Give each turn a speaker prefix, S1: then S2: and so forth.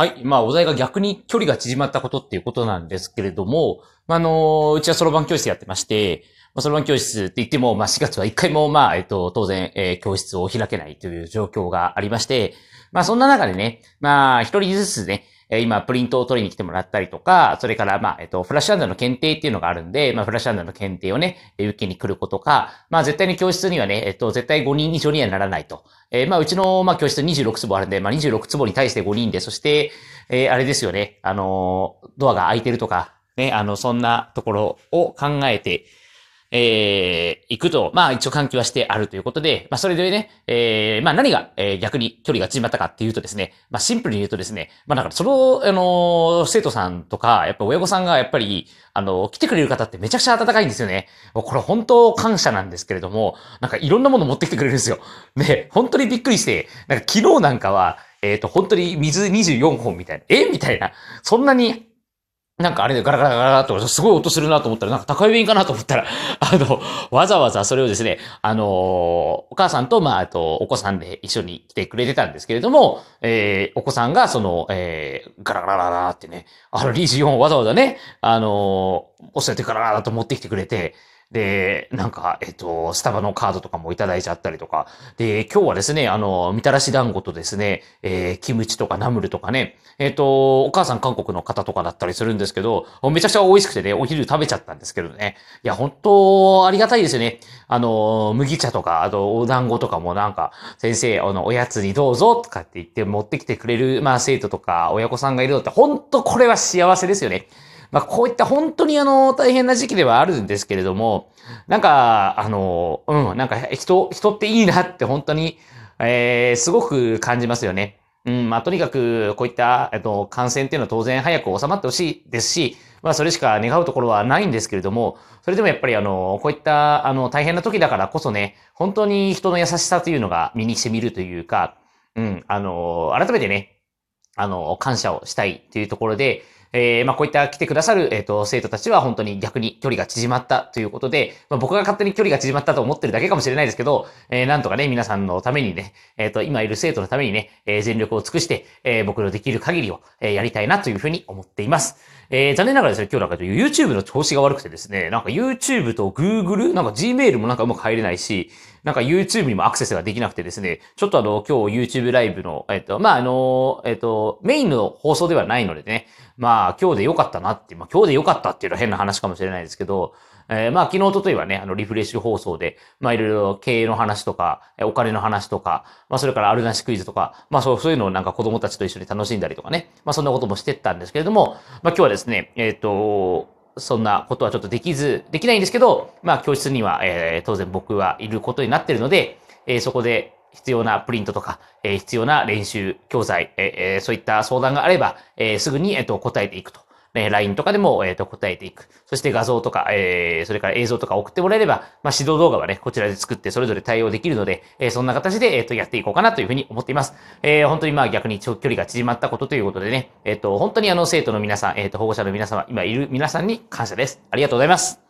S1: はい。まあ、お題が逆に距離が縮まったことっていうことなんですけれども、まあ、あの、うちはそろばん教室やってまして、まあ、そろばん教室って言っても、まあ、4月は1回も、まあ、えっと、当然、えー、教室を開けないという状況がありまして、まあ、そんな中でね、まあ、一人ずつね、え今、プリントを取りに来てもらったりとか、それから、まあ、えっと、フラッシュアンダーの検定っていうのがあるんで、まあ、フラッシュアンダーの検定をね、受けに来ることか、まあ、絶対に教室にはね、えっと、絶対5人以上にはならないと。えー、まあ、うちの、まあ、教室26坪あるんで、まあ、26坪に対して5人で、そして、えー、あれですよね、あのドアが開いてるとか、ね、あの、そんなところを考えて、えー、行くと、まあ一応換気はしてあるということで、まあそれでね、えー、まあ何が、えー、逆に距離が縮まったかっていうとですね、まあシンプルに言うとですね、まあだからその、あの生徒さんとか、やっぱ親御さんがやっぱり、あの、来てくれる方ってめちゃくちゃ温かいんですよね。もうこれ本当感謝なんですけれども、なんかいろんなもの持ってきてくれるんですよ。で、本当にびっくりして、なんか昨日なんかは、えっ、ー、と、本当に水24本みたいな、え？みたいな、そんなになんかあれでガラガラガラってすごい音するなと思ったら、なんか高い便かなと思ったら、あの、わざわざそれをですね、あのお母さんと、まあ、あと、お子さんで一緒に来てくれてたんですけれども、えー、お子さんが、その、えー、ガラガラガラってね、あの、リージ4をわざわざね、あの押さえてガラガラと持ってきてくれて、で、なんか、えっと、スタバのカードとかもいただいちゃったりとか。で、今日はですね、あの、みたらし団子とですね、えー、キムチとかナムルとかね、えっと、お母さん韓国の方とかだったりするんですけど、めちゃくちゃ美味しくてね、お昼食べちゃったんですけどね。いや、本当ありがたいですよね。あの、麦茶とか、あと、お団子とかもなんか、先生、あの、おやつにどうぞとかって言って持ってきてくれる、まあ、生徒とか、親御さんがいるのって、本当これは幸せですよね。まあ、こういった本当にあの、大変な時期ではあるんですけれども、なんか、あの、うん、なんか人、人っていいなって本当に、えー、すごく感じますよね。うん、まあ、とにかく、こういった、えっと、感染っていうのは当然早く収まってほしいですし、まあ、それしか願うところはないんですけれども、それでもやっぱりあの、こういった、あの、大変な時だからこそね、本当に人の優しさというのが身に染みるというか、うん、あの、改めてね、あの、感謝をしたいというところで、えー、まあ、こういった来てくださる、えっ、ー、と、生徒たちは本当に逆に距離が縮まったということで、まあ、僕が勝手に距離が縮まったと思ってるだけかもしれないですけど、えー、なんとかね、皆さんのためにね、えっ、と、今いる生徒のためにね、え全力を尽くして、え僕のできる限りを、えやりたいなというふうに思っています。えー、残念ながらですね、今日なんか YouTube の調子が悪くてですね、なんか YouTube と Google、なんか Gmail もなんかうまく入れないし、なんか YouTube にもアクセスができなくてですね、ちょっとあの、今日 YouTube ライブの、えっと、まあ、あの、えっと、メインの放送ではないのでね、まあ、あ今日で良かったなって、まあ、今日で良かったっていうのは変な話かもしれないですけど、えー、まあ、昨日、おとといはね、あの、リフレッシュ放送で、まあ、いろいろ経営の話とか、お金の話とか、まあ、それからあるなしクイズとか、まあ、そう、そういうのをなんか子供たちと一緒に楽しんだりとかね、まあ、そんなこともしてったんですけれども、まあ、今日はですね、えっ、ー、と、そんなことはちょっとできず、できないんですけど、まあ、教室には、えー、当然僕はいることになっているので、えー、そこで必要なプリントとか、えー、必要な練習教材、えー、そういった相談があれば、えー、すぐに、えっ、と、答えていくと。え、LINE とかでも、えっ、と、答えていく。そして画像とか、え、それから映像とか送ってもらえれば、まあ、指導動画はね、こちらで作ってそれぞれ対応できるので、え、そんな形で、えっ、と、やっていこうかなというふうに思っています。え、本当にまあ逆に長距離が縮まったことということでね、えっ、と、本当にあの、生徒の皆さん、えっ、と、保護者の皆様、今いる皆さんに感謝です。ありがとうございます。